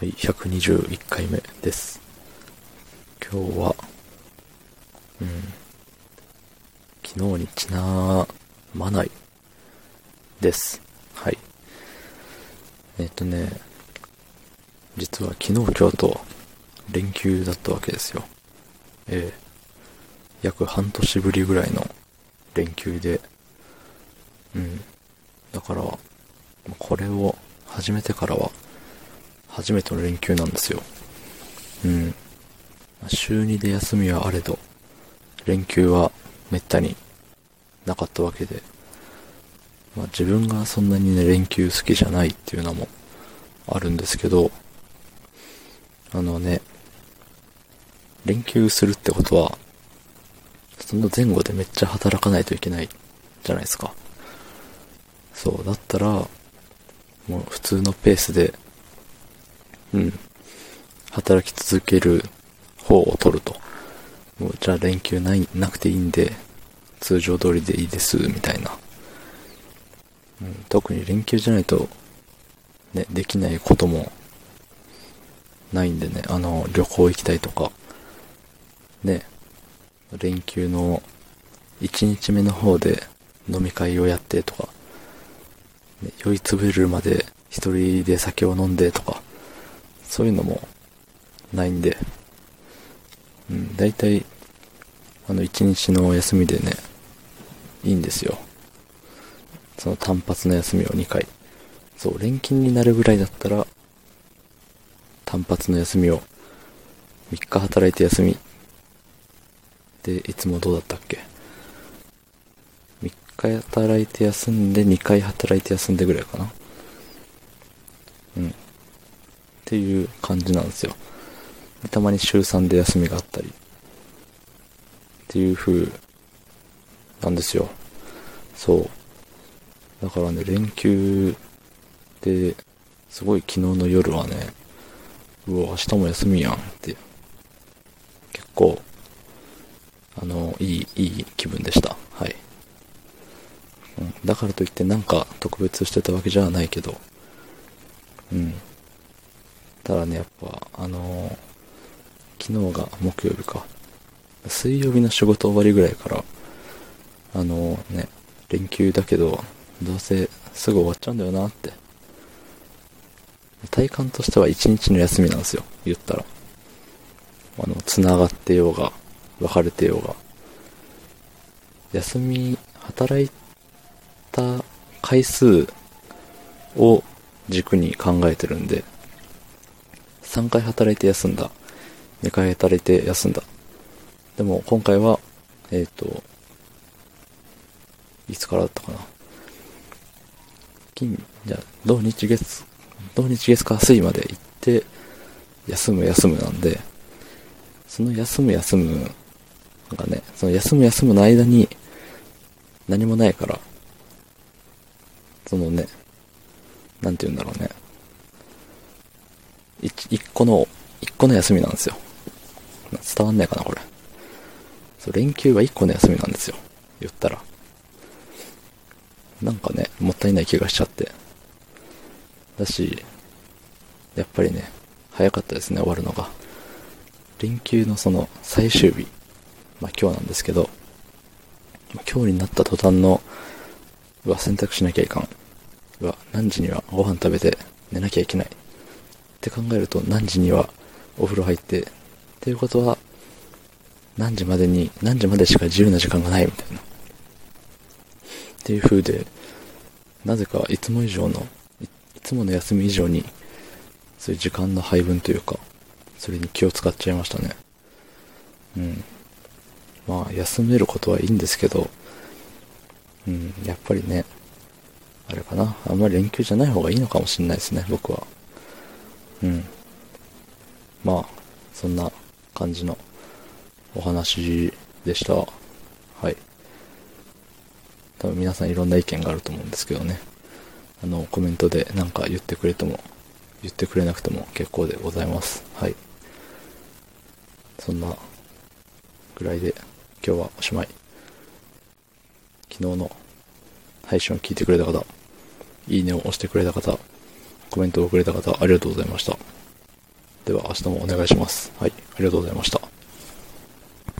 はい、121回目です。今日は、うん、昨日にちなまないです。はい。えっ、とね、実は昨日今日と連休だったわけですよ。ええ約半年ぶりぐらいの連休で、うん。だから、これを始めてからは、初めての連休なんですよ。うん。週2で休みはあれど、連休はめったになかったわけで、まあ自分がそんなにね、連休好きじゃないっていうのもあるんですけど、あのね、連休するってことは、その前後でめっちゃ働かないといけないじゃないですか。そう、だったら、もう普通のペースで、うん、働き続ける方を取ると。もうじゃあ連休ない、なくていいんで、通常通りでいいです、みたいな。うん、特に連休じゃないと、ね、できないこともないんでね、あの、旅行行きたいとか、ね、連休の1日目の方で飲み会をやってとか、ね、酔いつぶれるまで一人で酒を飲んでとか、そういうのもないんで、うん、大体、あの1日の休みでね、いいんですよ。その単発の休みを2回。そう、連勤になるぐらいだったら、単発の休みを3日働いて休み。で、いつもどうだったっけ ?3 日働いて休んで2回働いて休んでぐらいかな。うん。っていう感じなんですよ。たまに週3で休みがあったり。っていう風なんですよ。そう。だからね、連休で、すごい昨日の夜はね、うわ、明日も休みやんって、結構、あの、いい、いい気分でした。はい。うん、だからといってなんか特別してたわけじゃないけど、うん。ただね、やっぱ、あのー昨日が木曜日か。水曜日の仕事終わりぐらいから、あのーね、連休だけど、どうせすぐ終わっちゃうんだよなって。体感としては一日の休みなんですよ、言ったら。あの、繋がってようが、別れてようが。休み、働いた回数を軸に考えてるんで、3回働いて休んだ。2回働いて休んだ。でも今回は、えっ、と、いつからだったかな。金、じゃ、土日月、土日月火水まで行って、休む休むなんで、その休む休むがね、その休む休むの間に何もないから、そのね、なんて言うんだろうね。一個の、一個の休みなんですよ。伝わんないかな、これ。そう、連休は一個の休みなんですよ。言ったら。なんかね、もったいない気がしちゃって。だし、やっぱりね、早かったですね、終わるのが。連休のその最終日。まあ今日なんですけど、今日になった途端の、うわ、洗濯しなきゃいかん。うわ、何時にはご飯食べて寝なきゃいけない。って考えると何時にはお風呂入って、っていうことは、何時までに、何時までしか自由な時間がないみたいな。っていう風で、なぜかいつも以上の、いつもの休み以上に、そういう時間の配分というか、それに気を使っちゃいましたね。うん。まあ、休めることはいいんですけど、うん、やっぱりね、あれかな、あんまり連休じゃない方がいいのかもしれないですね、僕は。うん。まあ、そんな感じのお話でした。はい。多分皆さんいろんな意見があると思うんですけどね。あの、コメントで何か言ってくれても、言ってくれなくても結構でございます。はい。そんなぐらいで今日はおしまい。昨日の配信を聞いてくれた方、いいねを押してくれた方、コメントをくれた方、ありがとうございました。では明日もお願いします。はい、ありがとうございました。